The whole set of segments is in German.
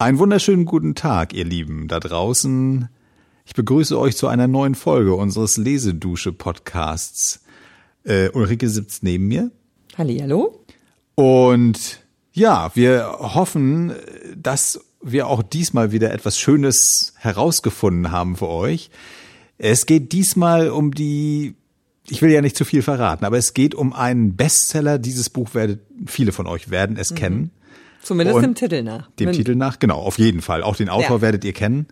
Einen wunderschönen guten Tag, ihr Lieben da draußen. Ich begrüße euch zu einer neuen Folge unseres Lesedusche-Podcasts. Äh, Ulrike sitzt neben mir. Hallihallo. Und ja, wir hoffen, dass wir auch diesmal wieder etwas Schönes herausgefunden haben für euch. Es geht diesmal um die, ich will ja nicht zu viel verraten, aber es geht um einen Bestseller. Dieses Buch werdet, viele von euch werden es mhm. kennen. Zumindest Und dem Titel nach. Dem Wenn, Titel nach, genau, auf jeden Fall. Auch den Autor ja. werdet ihr kennen.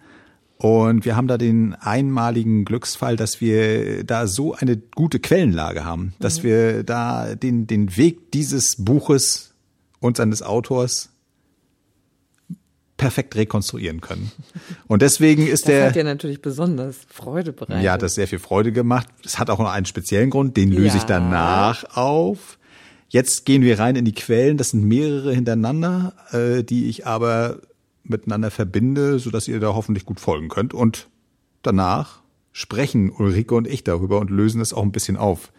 Und wir haben da den einmaligen Glücksfall, dass wir da so eine gute Quellenlage haben, dass mhm. wir da den, den Weg dieses Buches und seines Autors perfekt rekonstruieren können. Und deswegen ist das der. Das hat ja natürlich besonders Freude bereitet. Ja, das sehr viel Freude gemacht. Es hat auch noch einen speziellen Grund, den löse ja. ich danach auf. Jetzt gehen wir rein in die Quellen. Das sind mehrere hintereinander, äh, die ich aber miteinander verbinde, so dass ihr da hoffentlich gut folgen könnt. Und danach sprechen Ulrike und ich darüber und lösen es auch ein bisschen auf,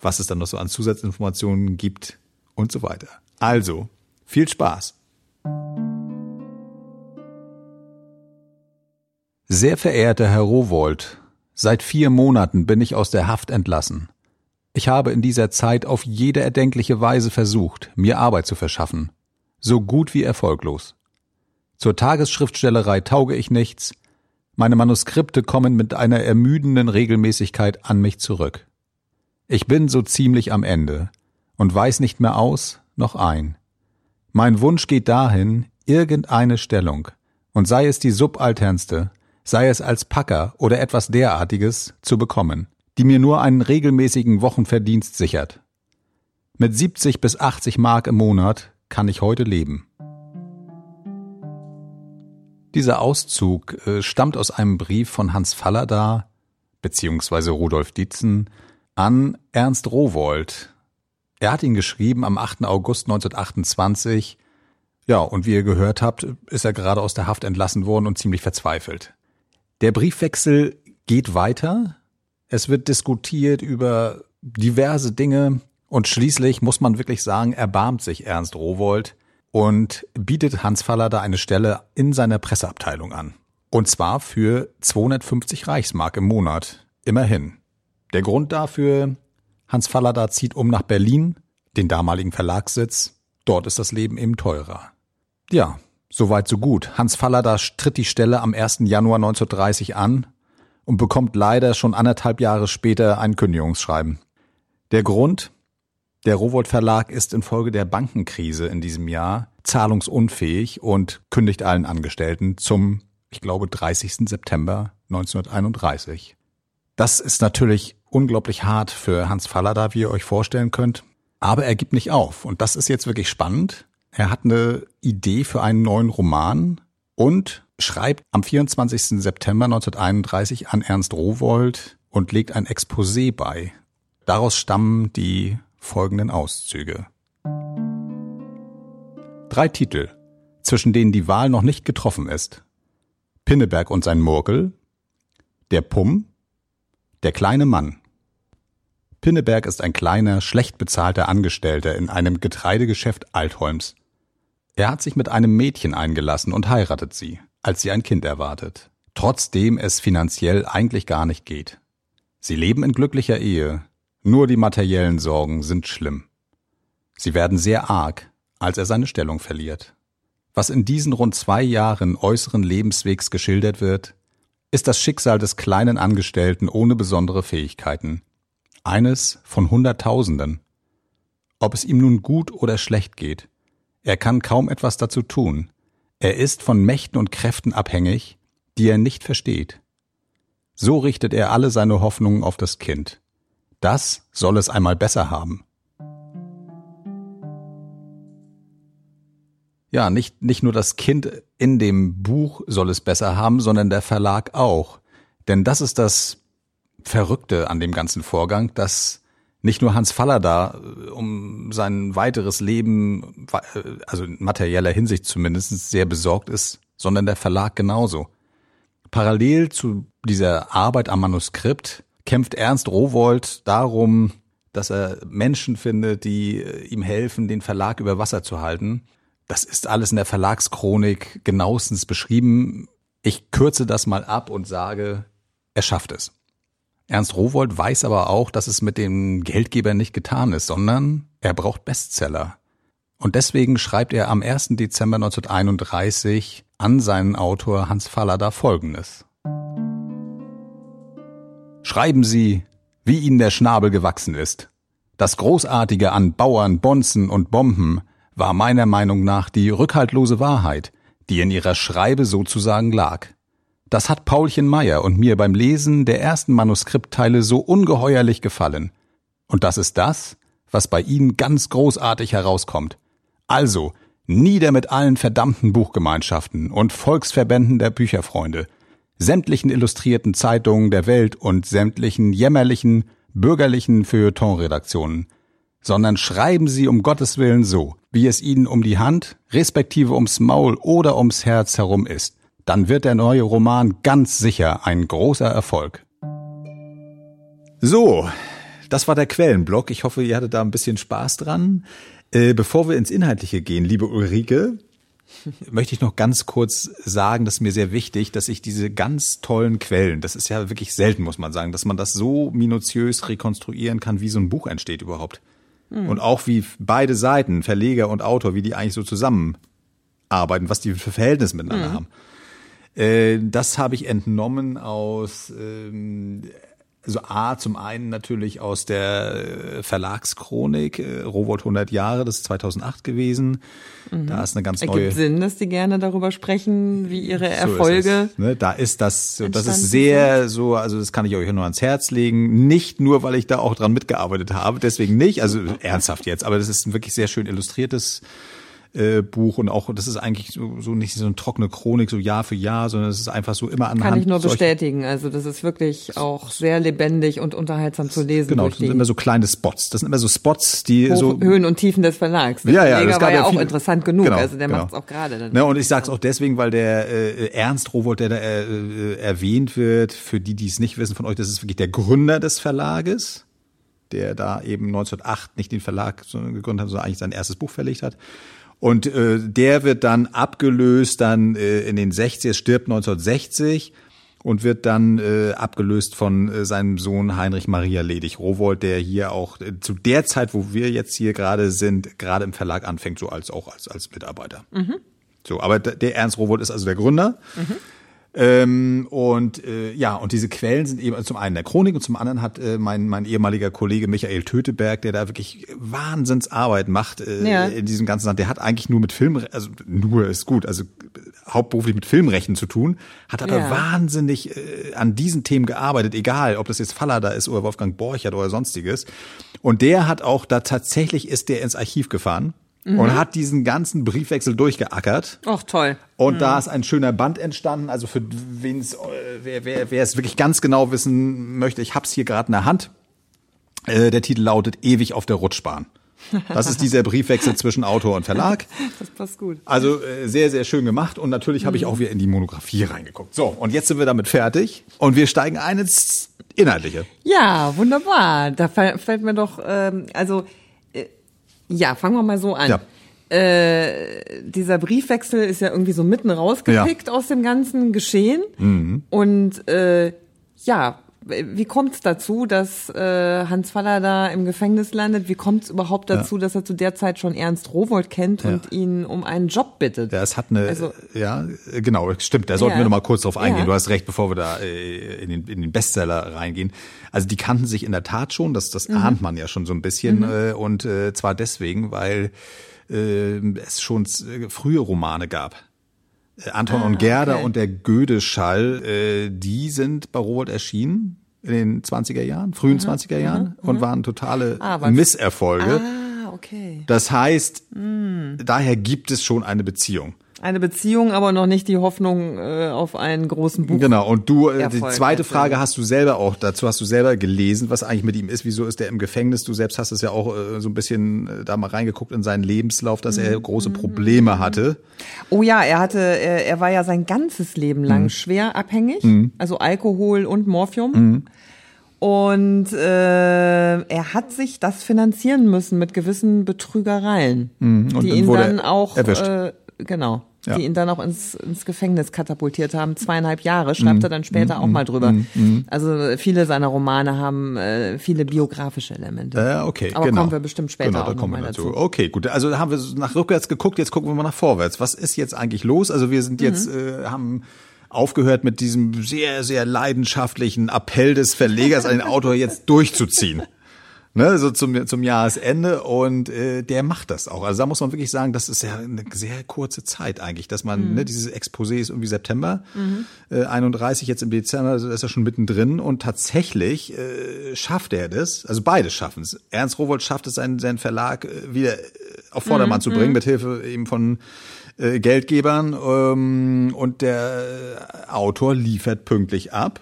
was es dann noch so an Zusatzinformationen gibt und so weiter. Also, viel Spaß! Sehr verehrter Herr Rowold, seit vier Monaten bin ich aus der Haft entlassen. Ich habe in dieser Zeit auf jede erdenkliche Weise versucht, mir Arbeit zu verschaffen, so gut wie erfolglos. Zur Tagesschriftstellerei tauge ich nichts, meine Manuskripte kommen mit einer ermüdenden Regelmäßigkeit an mich zurück. Ich bin so ziemlich am Ende und weiß nicht mehr aus noch ein. Mein Wunsch geht dahin, irgendeine Stellung, und sei es die subalternste, sei es als Packer oder etwas derartiges, zu bekommen die mir nur einen regelmäßigen Wochenverdienst sichert. Mit 70 bis 80 Mark im Monat kann ich heute leben. Dieser Auszug äh, stammt aus einem Brief von Hans Fallada bzw. Rudolf Dietzen an Ernst Rowold. Er hat ihn geschrieben am 8. August 1928. Ja, und wie ihr gehört habt, ist er gerade aus der Haft entlassen worden und ziemlich verzweifelt. Der Briefwechsel geht weiter es wird diskutiert über diverse Dinge und schließlich muss man wirklich sagen, erbarmt sich Ernst Rowold und bietet Hans Fallada eine Stelle in seiner Presseabteilung an. Und zwar für 250 Reichsmark im Monat. Immerhin. Der Grund dafür, Hans Fallada zieht um nach Berlin, den damaligen Verlagssitz. Dort ist das Leben eben teurer. Ja, soweit so gut. Hans Fallada tritt die Stelle am 1. Januar 1930 an und bekommt leider schon anderthalb Jahre später ein Kündigungsschreiben. Der Grund? Der Rowold Verlag ist infolge der Bankenkrise in diesem Jahr zahlungsunfähig und kündigt allen Angestellten zum, ich glaube, 30. September 1931. Das ist natürlich unglaublich hart für Hans Fallada, wie ihr euch vorstellen könnt. Aber er gibt nicht auf. Und das ist jetzt wirklich spannend. Er hat eine Idee für einen neuen Roman und schreibt am 24. September 1931 an Ernst Rowold und legt ein Exposé bei. Daraus stammen die folgenden Auszüge. Drei Titel, zwischen denen die Wahl noch nicht getroffen ist. Pinneberg und sein Murkel, Der Pumm, Der kleine Mann. Pinneberg ist ein kleiner, schlecht bezahlter Angestellter in einem Getreidegeschäft Altholms. Er hat sich mit einem Mädchen eingelassen und heiratet sie als sie ein Kind erwartet, trotzdem es finanziell eigentlich gar nicht geht. Sie leben in glücklicher Ehe, nur die materiellen Sorgen sind schlimm. Sie werden sehr arg, als er seine Stellung verliert. Was in diesen rund zwei Jahren äußeren Lebenswegs geschildert wird, ist das Schicksal des kleinen Angestellten ohne besondere Fähigkeiten. Eines von Hunderttausenden. Ob es ihm nun gut oder schlecht geht, er kann kaum etwas dazu tun, er ist von Mächten und Kräften abhängig, die er nicht versteht. So richtet er alle seine Hoffnungen auf das Kind. Das soll es einmal besser haben. Ja, nicht, nicht nur das Kind in dem Buch soll es besser haben, sondern der Verlag auch. Denn das ist das Verrückte an dem ganzen Vorgang, dass nicht nur Hans Faller da äh, um sein weiteres Leben, äh, also in materieller Hinsicht zumindest, sehr besorgt ist, sondern der Verlag genauso. Parallel zu dieser Arbeit am Manuskript kämpft Ernst Rowold darum, dass er Menschen findet, die äh, ihm helfen, den Verlag über Wasser zu halten. Das ist alles in der Verlagschronik genauestens beschrieben. Ich kürze das mal ab und sage, er schafft es. Ernst Rowold weiß aber auch, dass es mit dem Geldgeber nicht getan ist, sondern er braucht Bestseller. Und deswegen schreibt er am 1. Dezember 1931 an seinen Autor Hans Fallada folgendes. Schreiben Sie, wie Ihnen der Schnabel gewachsen ist. Das Großartige an Bauern, Bonzen und Bomben war meiner Meinung nach die rückhaltlose Wahrheit, die in ihrer Schreibe sozusagen lag. Das hat Paulchen Meyer und mir beim Lesen der ersten Manuskriptteile so ungeheuerlich gefallen. Und das ist das, was bei Ihnen ganz großartig herauskommt. Also, nieder mit allen verdammten Buchgemeinschaften und Volksverbänden der Bücherfreunde, sämtlichen illustrierten Zeitungen der Welt und sämtlichen jämmerlichen, bürgerlichen Feuilletonredaktionen, sondern schreiben Sie um Gottes Willen so, wie es Ihnen um die Hand, respektive ums Maul oder ums Herz herum ist. Dann wird der neue Roman ganz sicher ein großer Erfolg. So, das war der Quellenblock. Ich hoffe, ihr hattet da ein bisschen Spaß dran. Äh, bevor wir ins Inhaltliche gehen, liebe Ulrike, möchte ich noch ganz kurz sagen, das ist mir sehr wichtig, dass ich diese ganz tollen Quellen, das ist ja wirklich selten, muss man sagen, dass man das so minutiös rekonstruieren kann, wie so ein Buch entsteht überhaupt. Mhm. Und auch wie beide Seiten, Verleger und Autor, wie die eigentlich so zusammenarbeiten, was die für Verhältnis miteinander mhm. haben. Äh, das habe ich entnommen aus ähm, also A, zum einen natürlich aus der äh, Verlagschronik, äh, Robot 100 Jahre, das ist 2008 gewesen. Mhm. Da ist eine ganz Ergibt neue. Sinn, dass die gerne darüber sprechen, wie ihre Erfolge. So ne? Da ist das, das ist sehr sind. so, also das kann ich euch nur ans Herz legen. Nicht nur, weil ich da auch dran mitgearbeitet habe, deswegen nicht, also ernsthaft jetzt, aber das ist ein wirklich sehr schön illustriertes äh, Buch und auch das ist eigentlich so, so nicht so eine trockene Chronik so Jahr für Jahr, sondern es ist einfach so immer anhand. Kann ich nur bestätigen. Also das ist wirklich auch sehr lebendig und unterhaltsam zu lesen. Genau, das sind immer so kleine Spots. Das sind immer so Spots, die Hoch, so Höhen und Tiefen des Verlags. Der ja, ja, das war ja auch viele, interessant genug. Genau, also der genau. macht es auch gerade. Dann. Ne, und ich sag's auch deswegen, weil der äh, Ernst Rowold, der da äh, erwähnt wird, für die, die es nicht wissen von euch, das ist wirklich der Gründer des Verlages der da eben 1908 nicht den Verlag gegründet hat, sondern eigentlich sein erstes Buch verlegt hat. Und äh, der wird dann abgelöst, dann äh, in den 60er, stirbt 1960 und wird dann äh, abgelöst von äh, seinem Sohn Heinrich Maria Ledig Rowold, der hier auch äh, zu der Zeit, wo wir jetzt hier gerade sind, gerade im Verlag anfängt, so als auch als als Mitarbeiter. Mhm. So, aber der Ernst Rowold ist also der Gründer. Mhm. Ähm, und äh, ja, und diese Quellen sind eben zum einen der Chronik und zum anderen hat äh, mein, mein ehemaliger Kollege Michael Töteberg, der da wirklich Wahnsinnsarbeit macht äh, ja. in diesem ganzen Land. Der hat eigentlich nur mit Film, also nur ist gut, also hauptberuflich mit Filmrechten zu tun, hat aber ja. wahnsinnig äh, an diesen Themen gearbeitet, egal ob das jetzt Fallada ist oder Wolfgang Borchert oder sonstiges. Und der hat auch da tatsächlich ist der ins Archiv gefahren mhm. und hat diesen ganzen Briefwechsel durchgeackert. Ach toll. Und mhm. da ist ein schöner Band entstanden. Also für wen es, wer, wer, wer es wirklich ganz genau wissen möchte, ich hab's hier gerade in der Hand. Äh, der Titel lautet Ewig auf der Rutschbahn. Das ist dieser Briefwechsel zwischen Autor und Verlag. Das passt gut. Also äh, sehr, sehr schön gemacht. Und natürlich habe ich mhm. auch wieder in die Monographie reingeguckt. So, und jetzt sind wir damit fertig. Und wir steigen ein ins Inhaltliche. Ja, wunderbar. Da fällt mir doch, ähm, also ja, fangen wir mal so an. Ja. Äh, dieser Briefwechsel ist ja irgendwie so mitten rausgepickt ja. aus dem ganzen Geschehen. Mhm. Und äh, ja, wie kommt es dazu, dass äh, Hans Faller da im Gefängnis landet? Wie kommt es überhaupt dazu, ja. dass er zu der Zeit schon Ernst Rowold kennt ja. und ihn um einen Job bittet? Ja, es hat eine, also, ja, genau, stimmt. Da sollten ja. wir noch mal kurz drauf eingehen. Du hast recht, bevor wir da äh, in, den, in den Bestseller reingehen. Also die kannten sich in der Tat schon, das, das mhm. ahnt man ja schon so ein bisschen. Mhm. Äh, und äh, zwar deswegen, weil äh, es schon äh, frühe Romane gab. Äh, Anton ah, und Gerda okay. und der Goedeschall, äh, die sind bei Rowold erschienen in den 20er Jahren, frühen mhm, 20er Jahren mhm, und mhm. waren totale ah, Misserfolge. Ah, okay. Das heißt, mm. daher gibt es schon eine Beziehung. Eine Beziehung, aber noch nicht die Hoffnung äh, auf einen großen Buch. Genau, und du, äh, die zweite Frage hast du selber auch, dazu hast du selber gelesen, was eigentlich mit ihm ist, wieso ist er im Gefängnis? Du selbst hast es ja auch äh, so ein bisschen äh, da mal reingeguckt in seinen Lebenslauf, dass er große Probleme hatte. Oh ja, er hatte, er, er war ja sein ganzes Leben lang mhm. schwer abhängig, mhm. also Alkohol und Morphium. Mhm. Und äh, er hat sich das finanzieren müssen mit gewissen Betrügereien, mhm. die ihn dann auch äh, genau ja. die ihn dann auch ins, ins Gefängnis katapultiert haben. Zweieinhalb Jahre, schreibt mm, er dann später mm, auch mal drüber. Mm, also viele seiner Romane haben äh, viele biografische Elemente. Äh, okay, Aber genau. kommen wir bestimmt später genau, auch noch mal dazu. dazu. Okay, gut. Also haben wir nach rückwärts geguckt, jetzt gucken wir mal nach vorwärts. Was ist jetzt eigentlich los? Also wir sind jetzt, mhm. äh, haben aufgehört mit diesem sehr, sehr leidenschaftlichen Appell des Verlegers an den Autor jetzt durchzuziehen ne, so zum, zum Jahresende und äh, der macht das auch. Also da muss man wirklich sagen, das ist ja eine sehr kurze Zeit eigentlich, dass man, mhm. ne, dieses Exposé ist irgendwie September mhm. äh, 31, jetzt im Dezember, also ist er schon mittendrin und tatsächlich äh, schafft er das, also beide schaffen es. Ernst Rowold schafft es, seinen, seinen Verlag äh, wieder äh, auf Vordermann mhm. zu bringen, mhm. mit Hilfe eben von äh, Geldgebern ähm, und der Autor liefert pünktlich ab.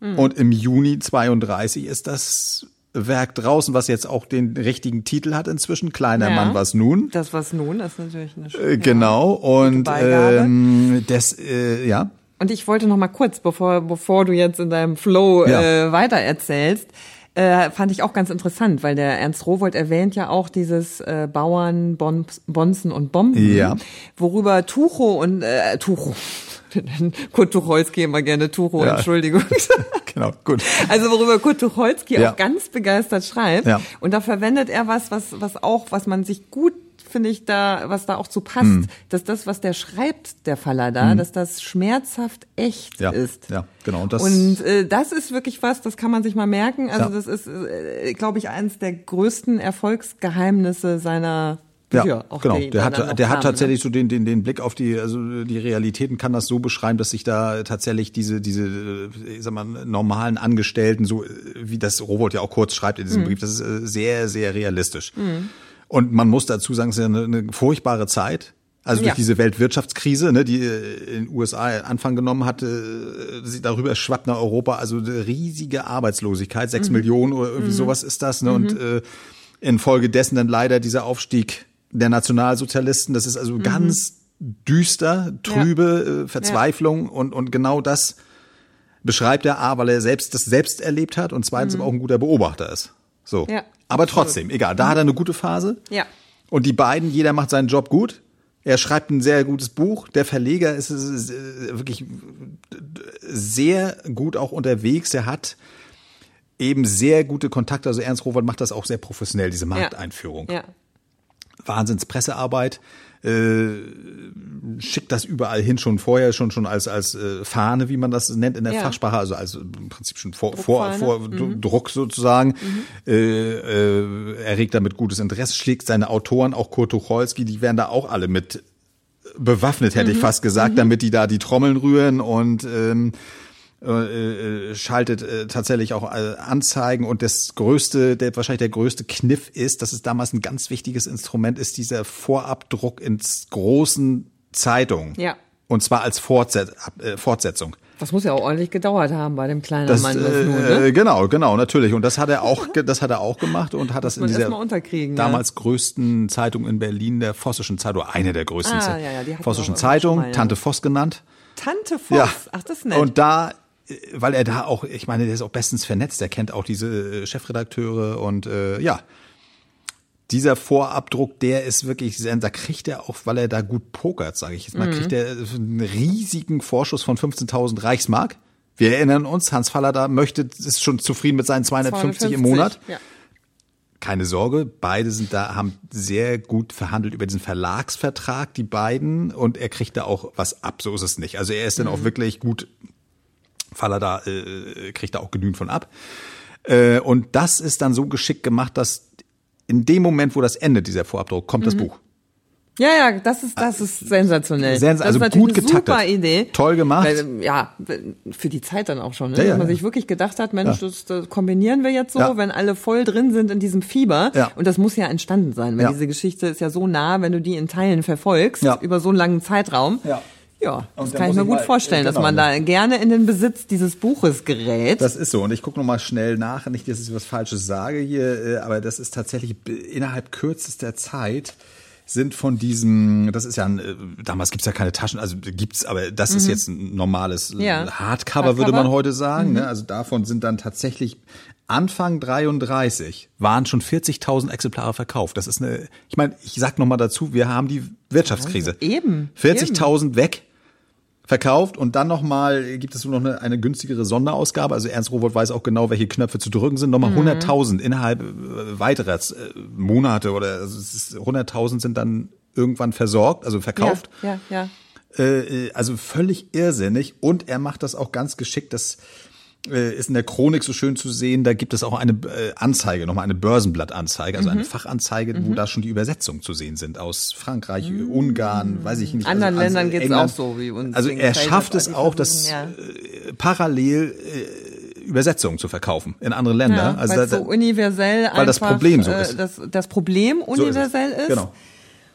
Mhm. Und im Juni 32 ist das Werk draußen, was jetzt auch den richtigen Titel hat inzwischen. Kleiner ja, Mann, was nun? Das was nun, das ist natürlich eine schöne, äh, Genau, und ähm, das, äh, ja. Und ich wollte noch mal kurz, bevor, bevor du jetzt in deinem Flow ja. äh, weiter erzählst, äh, fand ich auch ganz interessant, weil der Ernst Rowold erwähnt ja auch dieses äh, Bauern, Bonzen und Bomben, ja. worüber Tucho und äh, Tucho, Kurt Tucholsky immer gerne Tucho, ja. Entschuldigung. genau, gut. Also worüber Kurt Tucholsky ja. auch ganz begeistert schreibt. Ja. Und da verwendet er was, was, was auch, was man sich gut finde ich da, was da auch zu passt, mm. dass das, was der schreibt, der Faller da, mm. dass das schmerzhaft echt ja, ist. Ja, genau. Und das, und äh, das ist wirklich was, das kann man sich mal merken. Also ja. das ist, äh, glaube ich, eines der größten Erfolgsgeheimnisse seiner ja, ja genau. Der hat, der hat tatsächlich ne? so den, den, den Blick auf die, also die Realitäten kann das so beschreiben, dass sich da tatsächlich diese, diese, ich sag mal, normalen Angestellten, so wie das Robot ja auch kurz schreibt in diesem mhm. Brief, das ist äh, sehr, sehr realistisch. Mhm. Und man muss dazu sagen, es ist ja eine, eine furchtbare Zeit. Also durch ja. diese Weltwirtschaftskrise, ne, die äh, in den USA Anfang genommen hatte, sie darüber schwappt nach Europa, also riesige Arbeitslosigkeit, sechs mhm. Millionen oder irgendwie mhm. sowas ist das, ne, und mhm. äh, infolgedessen dann leider dieser Aufstieg der Nationalsozialisten. Das ist also mhm. ganz düster, trübe ja. äh, Verzweiflung ja. und, und genau das beschreibt er A, weil er selbst das selbst erlebt hat und zweitens mhm. auch ein guter Beobachter ist. So. Ja, Aber trotzdem, egal, da hat er eine gute Phase. Ja. Und die beiden, jeder macht seinen Job gut. Er schreibt ein sehr gutes Buch. Der Verleger ist, wirklich sehr gut auch unterwegs. Er hat eben sehr gute Kontakte. Also Ernst Rowold macht das auch sehr professionell, diese Markteinführung. Ja. ja. Wahnsinns Pressearbeit, äh, schickt das überall hin schon vorher schon schon als als äh, Fahne, wie man das nennt in der ja. Fachsprache, also als im Prinzip schon vor vor, vor mhm. Druck sozusagen. Mhm. Äh, äh, erregt damit gutes Interesse, schlägt seine Autoren, auch Kurt Tucholsky, die werden da auch alle mit bewaffnet, hätte mhm. ich fast gesagt, mhm. damit die da die Trommeln rühren und ähm, äh, äh, schaltet äh, tatsächlich auch äh, Anzeigen und das größte, der wahrscheinlich der größte Kniff ist, dass es damals ein ganz wichtiges Instrument ist, dieser Vorabdruck ins großen Zeitung. Ja. Und zwar als Fortset äh, Fortsetzung. Das muss ja auch ordentlich gedauert haben bei dem kleinen das, Mann. Das äh, nur, ne? Genau, genau, natürlich. Und das hat er auch, das hat er auch gemacht und hat das, in dieser damals ja. größten Zeitung in Berlin, der Vossischen Zeitung, eine der größten ah, ja, ja, Vossischen Zeitung, mal, Tante Voss genannt. Tante Voss, ja. ach das ist nett. Und da weil er da auch, ich meine, der ist auch bestens vernetzt, er kennt auch diese äh, Chefredakteure und äh, ja, dieser Vorabdruck, der ist wirklich, da kriegt er auch, weil er da gut pokert, sage ich jetzt mal, mhm. kriegt er einen riesigen Vorschuss von 15.000 Reichsmark. Wir erinnern uns, Hans Faller da möchte, ist schon zufrieden mit seinen 250, 250 im Monat. Ja. Keine Sorge, beide sind da, haben sehr gut verhandelt über diesen Verlagsvertrag, die beiden, und er kriegt da auch was ab, so ist es nicht. Also er ist dann mhm. auch wirklich gut Faller da äh, kriegt da auch genügend von ab. Äh, und das ist dann so geschickt gemacht, dass in dem Moment, wo das endet, dieser Vorabdruck, kommt mhm. das Buch. Ja, ja, das ist das ist sensationell. Sens also das ist gut getaktet. Super Idee. Toll gemacht. Weil, ja, für die Zeit dann auch schon, ne? Ja, ja, dass man sich wirklich gedacht hat, Mensch, ja. das, das kombinieren wir jetzt so, wenn alle voll drin sind in diesem Fieber. Ja. Und das muss ja entstanden sein, weil diese Geschichte ist ja so nah, wenn du die in Teilen verfolgst über so einen langen Zeitraum. Ja. Ja, das kann ich mir gut mal, vorstellen, genau, dass man da gerne in den Besitz dieses Buches gerät. Das ist so. Und ich gucke nochmal schnell nach, nicht, dass ich was Falsches sage hier, äh, aber das ist tatsächlich innerhalb kürzester Zeit sind von diesem, das ist ja ein, äh, damals gibt's ja keine Taschen, also gibt's, aber das mhm. ist jetzt ein normales ja. Hardcover, Hardcover, würde man heute sagen. Ne? Mhm. Ne? Also davon sind dann tatsächlich Anfang 33 waren schon 40.000 Exemplare verkauft. Das ist eine, ich meine, ich sag noch mal dazu, wir haben die Wirtschaftskrise. Also eben. 40.000 weg verkauft und dann nochmal gibt es noch eine, eine günstigere Sonderausgabe. Also Ernst Rowold weiß auch genau, welche Knöpfe zu drücken sind. Nochmal mhm. 100.000 innerhalb äh, weiterer äh, Monate oder also 100.000 sind dann irgendwann versorgt, also verkauft. Ja, ja, ja. Äh, also völlig irrsinnig und er macht das auch ganz geschickt. Das äh, ist in der Chronik so schön zu sehen, da gibt es auch eine äh, Anzeige, nochmal eine Börsenblattanzeige, also mhm. eine Fachanzeige, mhm. wo da schon die Übersetzungen zu sehen sind aus Frankreich, mhm. Ungarn, weiß ich nicht. Anderen also, Ländern geht es auch so wie uns. Also er schafft es auch, das ja. Äh, parallel äh, Übersetzungen zu verkaufen in andere Länder. Ja, also weil da, so universell weil einfach, das Problem so ist. Das, das Problem universell so ist, ist. Genau.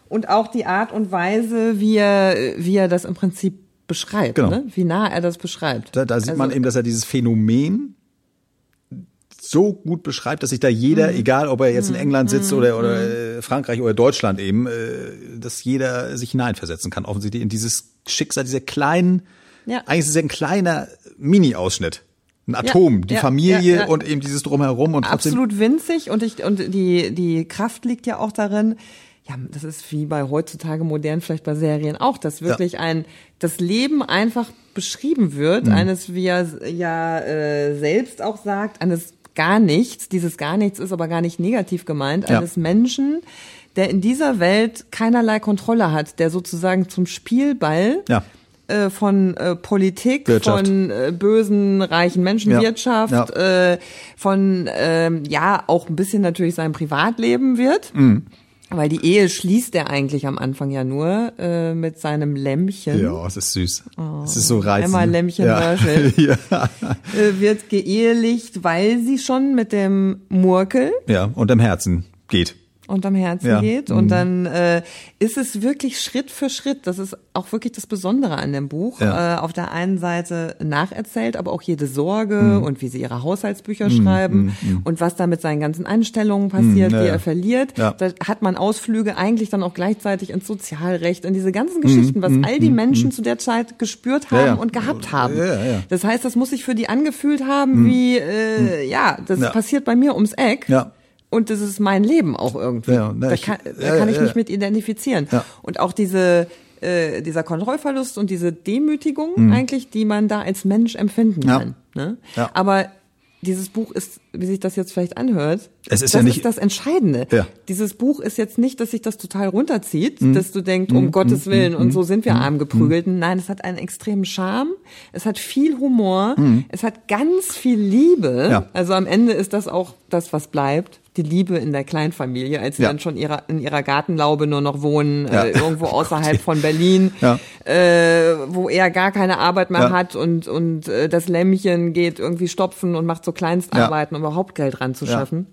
Und auch die Art und Weise, wie er, wie er das im Prinzip beschreibt, genau. ne? wie nah er das beschreibt. Da, da sieht also, man eben, dass er dieses Phänomen so gut beschreibt, dass sich da jeder, mhm. egal ob er jetzt in mhm. England sitzt mhm. oder, oder mhm. Äh, Frankreich oder Deutschland eben, äh, dass jeder sich hineinversetzen kann, offensichtlich in dieses Schicksal dieser kleinen, ja. eigentlich ist es ein kleiner Mini-Ausschnitt. Ein Atom, ja, die ja, Familie und eben dieses Drumherum und trotzdem. Absolut winzig und ich, und die, die Kraft liegt ja auch darin, ja, das ist wie bei heutzutage modern, vielleicht bei Serien auch, dass wirklich ja. ein, das Leben einfach beschrieben wird, mhm. eines, wie er ja äh, selbst auch sagt, eines gar nichts. Dieses gar nichts ist aber gar nicht negativ gemeint, ja. eines Menschen, der in dieser Welt keinerlei Kontrolle hat, der sozusagen zum Spielball ja. äh, von äh, Politik, Wirtschaft. von äh, bösen, reichen Menschen, ja. Wirtschaft, ja. Äh, von äh, ja auch ein bisschen natürlich seinem Privatleben wird. Mhm. Weil die Ehe schließt er eigentlich am Anfang ja nur äh, mit seinem Lämmchen. Ja, es ist süß. Oh, es ist so reizend. Emma Lämmchen ja. ja. Äh, wird geehelicht, weil sie schon mit dem Murkel. Ja, und im Herzen geht unterm Herzen ja. geht. Und mhm. dann äh, ist es wirklich Schritt für Schritt, das ist auch wirklich das Besondere an dem Buch, ja. äh, auf der einen Seite nacherzählt, aber auch jede Sorge mhm. und wie sie ihre Haushaltsbücher mhm. schreiben mhm. Mhm. und was da mit seinen ganzen Einstellungen passiert, ja, die er verliert. Da hat man Ausflüge eigentlich dann auch gleichzeitig ins Sozialrecht, in diese ganzen Geschichten, was all die Menschen zu der Zeit gespürt haben und gehabt haben. Das heißt, das muss sich für die angefühlt haben, wie, äh, ja, das passiert bei mir ums Eck. Ja und das ist mein Leben auch irgendwie. Ja, ne, da kann, ich, da kann ich mich mit identifizieren. Und auch diese äh, dieser Kontrollverlust und diese Demütigung mhm. eigentlich, die man da als Mensch empfinden kann. Ne? Aber dieses Buch ist, wie sich das jetzt vielleicht anhört, es ist das ja nicht, ist das Entscheidende. Ja. Dieses Buch ist jetzt nicht, dass sich das total runterzieht, mhm. dass du denkst, um mhm. Gottes mhm. Willen, mhm. und so sind wir mhm. arm geprügelten. Mhm. Nein, es hat einen extremen Charme, es hat viel Humor, es hat ganz viel Liebe. Ja. Also am Ende ist das auch das, was bleibt die Liebe in der Kleinfamilie, als sie ja. dann schon ihrer, in ihrer Gartenlaube nur noch wohnen, ja. äh, irgendwo außerhalb von Berlin, ja. äh, wo er gar keine Arbeit mehr hat und, und äh, das Lämmchen geht irgendwie stopfen und macht so Kleinstarbeiten, um überhaupt Geld ranzuschaffen.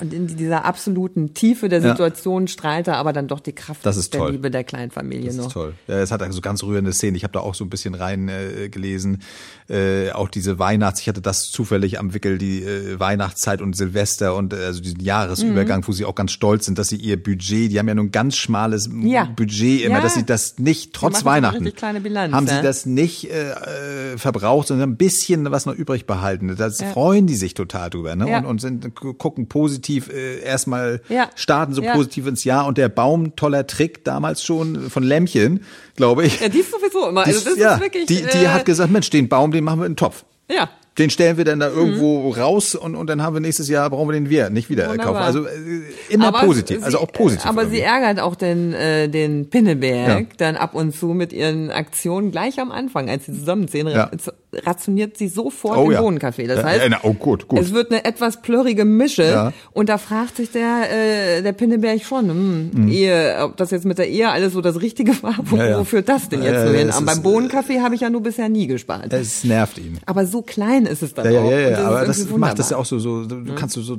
Und in dieser absoluten Tiefe der Situation ja. strahlte aber dann doch die Kraft das ist der toll. Liebe der Kleinfamilie das noch. Das ist toll. Ja, es hat also ganz rührende Szenen. Ich habe da auch so ein bisschen rein äh, gelesen. Äh, auch diese Weihnachts, ich hatte das zufällig am Wickel, die äh, Weihnachtszeit und Silvester und äh, also diesen Jahresübergang, mhm. wo sie auch ganz stolz sind, dass sie ihr Budget, die haben ja nun ganz schmales ja. Budget immer, ja. dass sie das nicht, trotz Weihnachten, Bilanz, haben sie das nicht äh, äh, verbraucht, sondern ein bisschen was noch übrig behalten. Da freuen die sich total drüber ne? und, und sind, gucken positiv positiv äh, erstmal ja. starten, so ja. positiv ins Jahr. Und der Baum, toller Trick damals schon von Lämmchen, glaube ich. Ja, die ist sowieso immer. Also das ja, ist wirklich, die, die äh, hat gesagt, Mensch, den Baum, den machen wir in den Topf. Ja. Den stellen wir dann da irgendwo mhm. raus und, und dann haben wir nächstes Jahr, brauchen wir den wir nicht wieder Wunderbar. kaufen. Also äh, immer aber positiv, sie, also auch positiv. Aber irgendwie. sie ärgert auch den, äh, den Pinneberg ja. dann ab und zu mit ihren Aktionen gleich am Anfang, als sie zusammenziehen, ja. Rationiert sie sofort oh, den ja. Bohnenkaffee. Das heißt, ja, oh, gut, gut. es wird eine etwas plörrige Mische ja. und da fragt sich der, äh, der Pinneberg schon, hm, mhm. Ehe, ob das jetzt mit der Ehe alles so das Richtige war, wo, wo führt das denn jetzt so hin? Aber beim Bohnenkaffee habe ich ja nur bisher nie gespart. Es nervt ihn. Aber so klein ist es dann auch ja, das aber das macht das ja auch so, so du mhm. kannst du so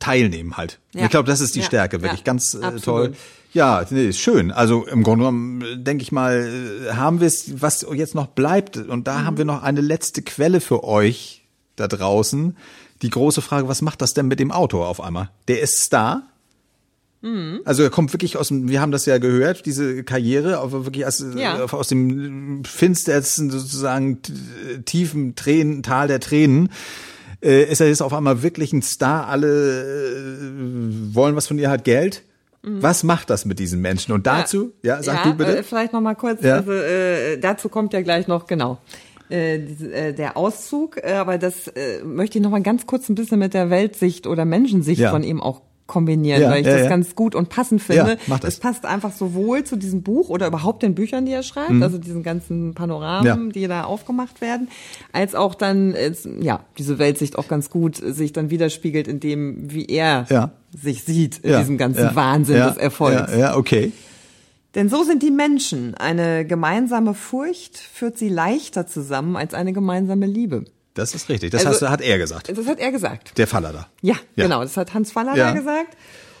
teilnehmen halt. Ja. Ich glaube, das ist die ja. Stärke, wirklich ja. ganz äh, toll. Ja, nee, ist schön. Also im Grunde genommen, äh, denke ich mal, äh, haben wir es, was jetzt noch bleibt. Und da mhm. haben wir noch eine letzte Quelle für euch da draußen. Die große Frage, was macht das denn mit dem Autor auf einmal? Der ist Star. Mhm. Also er kommt wirklich aus dem, wir haben das ja gehört, diese Karriere, aber wirklich aus, ja. aus dem finstersten sozusagen tiefen Tränen, Tal der Tränen äh, ist er jetzt auf einmal wirklich ein Star, alle äh, wollen was von ihr, hat Geld. Mhm. Was macht das mit diesen Menschen? Und dazu, ja, ja sag ja, du bitte. Äh, vielleicht noch mal kurz, ja? also, äh, dazu kommt ja gleich noch, genau. Äh, äh, der Auszug, äh, aber das möchte ich noch mal ganz kurz ein bisschen mit der Weltsicht oder Menschensicht ja. von ihm auch kombinieren, ja, weil ich ja, das ja. ganz gut und passend finde. Es passt einfach sowohl zu diesem Buch oder überhaupt den Büchern, die er schreibt, mhm. also diesen ganzen Panoramen, die da aufgemacht werden, als auch dann ja diese Weltsicht auch ganz gut sich dann widerspiegelt in dem, wie er sich sieht in diesem ganzen Wahnsinn des Erfolgs. Ja, okay. Denn so sind die Menschen. Eine gemeinsame Furcht führt sie leichter zusammen als eine gemeinsame Liebe. Das ist richtig. Das also, hast, hat er gesagt. Das hat er gesagt. Der Fallada. Ja, ja. genau. Das hat Hans Fallada ja. gesagt.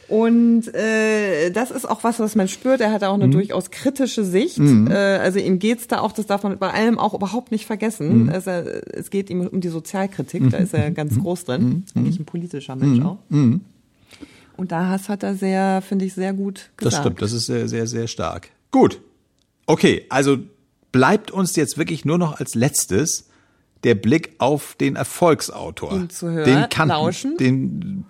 Und äh, das ist auch was, was man spürt. Er hat auch eine mhm. durchaus kritische Sicht. Mhm. Äh, also ihm geht's da auch, das darf man bei allem auch überhaupt nicht vergessen. Mhm. Also, es geht ihm um die Sozialkritik, da ist er mhm. ganz groß drin. Mhm. Eigentlich ein politischer Mensch mhm. auch. Und da hat er sehr, finde ich, sehr gut gesagt. Das stimmt, das ist sehr, sehr, sehr stark. Gut. Okay, also bleibt uns jetzt wirklich nur noch als letztes der Blick auf den Erfolgsautor. Ihn zu hören, den kannten, lauschen. Den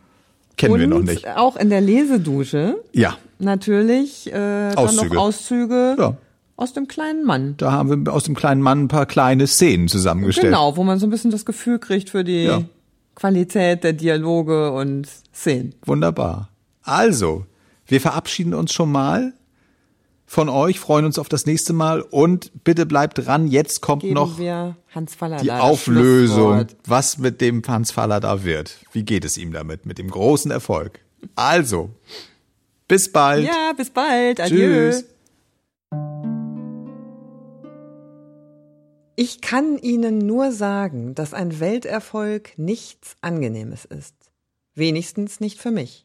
kennen Und wir noch nicht. auch in der Lesedusche. Ja. Natürlich äh, Auszüge. dann noch Auszüge. Ja. Aus dem kleinen Mann. Da haben wir aus dem kleinen Mann ein paar kleine Szenen zusammengestellt. Genau, wo man so ein bisschen das Gefühl kriegt für die ja. Qualität der Dialoge und Szenen. Wunderbar. Also, wir verabschieden uns schon mal von euch, freuen uns auf das nächste Mal und bitte bleibt dran, jetzt kommt Geben noch die Auflösung, was mit dem Hans Faller da wird. Wie geht es ihm damit, mit dem großen Erfolg? Also, bis bald. Ja, bis bald. Adieu. Tschüss. Ich kann Ihnen nur sagen, dass ein Welterfolg nichts Angenehmes ist. Wenigstens nicht für mich.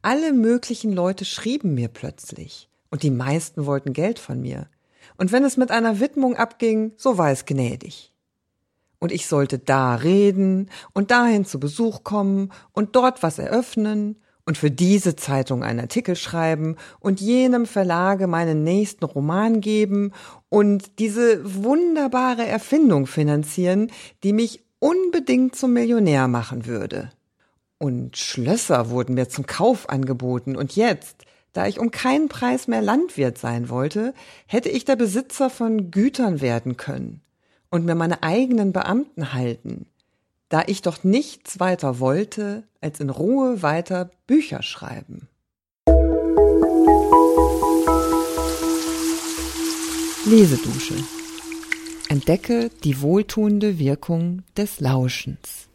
Alle möglichen Leute schrieben mir plötzlich und die meisten wollten Geld von mir. Und wenn es mit einer Widmung abging, so war es gnädig. Und ich sollte da reden und dahin zu Besuch kommen und dort was eröffnen und für diese Zeitung einen Artikel schreiben und jenem Verlage meinen nächsten Roman geben und diese wunderbare Erfindung finanzieren, die mich unbedingt zum Millionär machen würde. Und Schlösser wurden mir zum Kauf angeboten und jetzt, da ich um keinen Preis mehr Landwirt sein wollte, hätte ich der Besitzer von Gütern werden können und mir meine eigenen Beamten halten, da ich doch nichts weiter wollte, als in Ruhe weiter Bücher schreiben. Lesedusche. Entdecke die wohltuende Wirkung des Lauschens.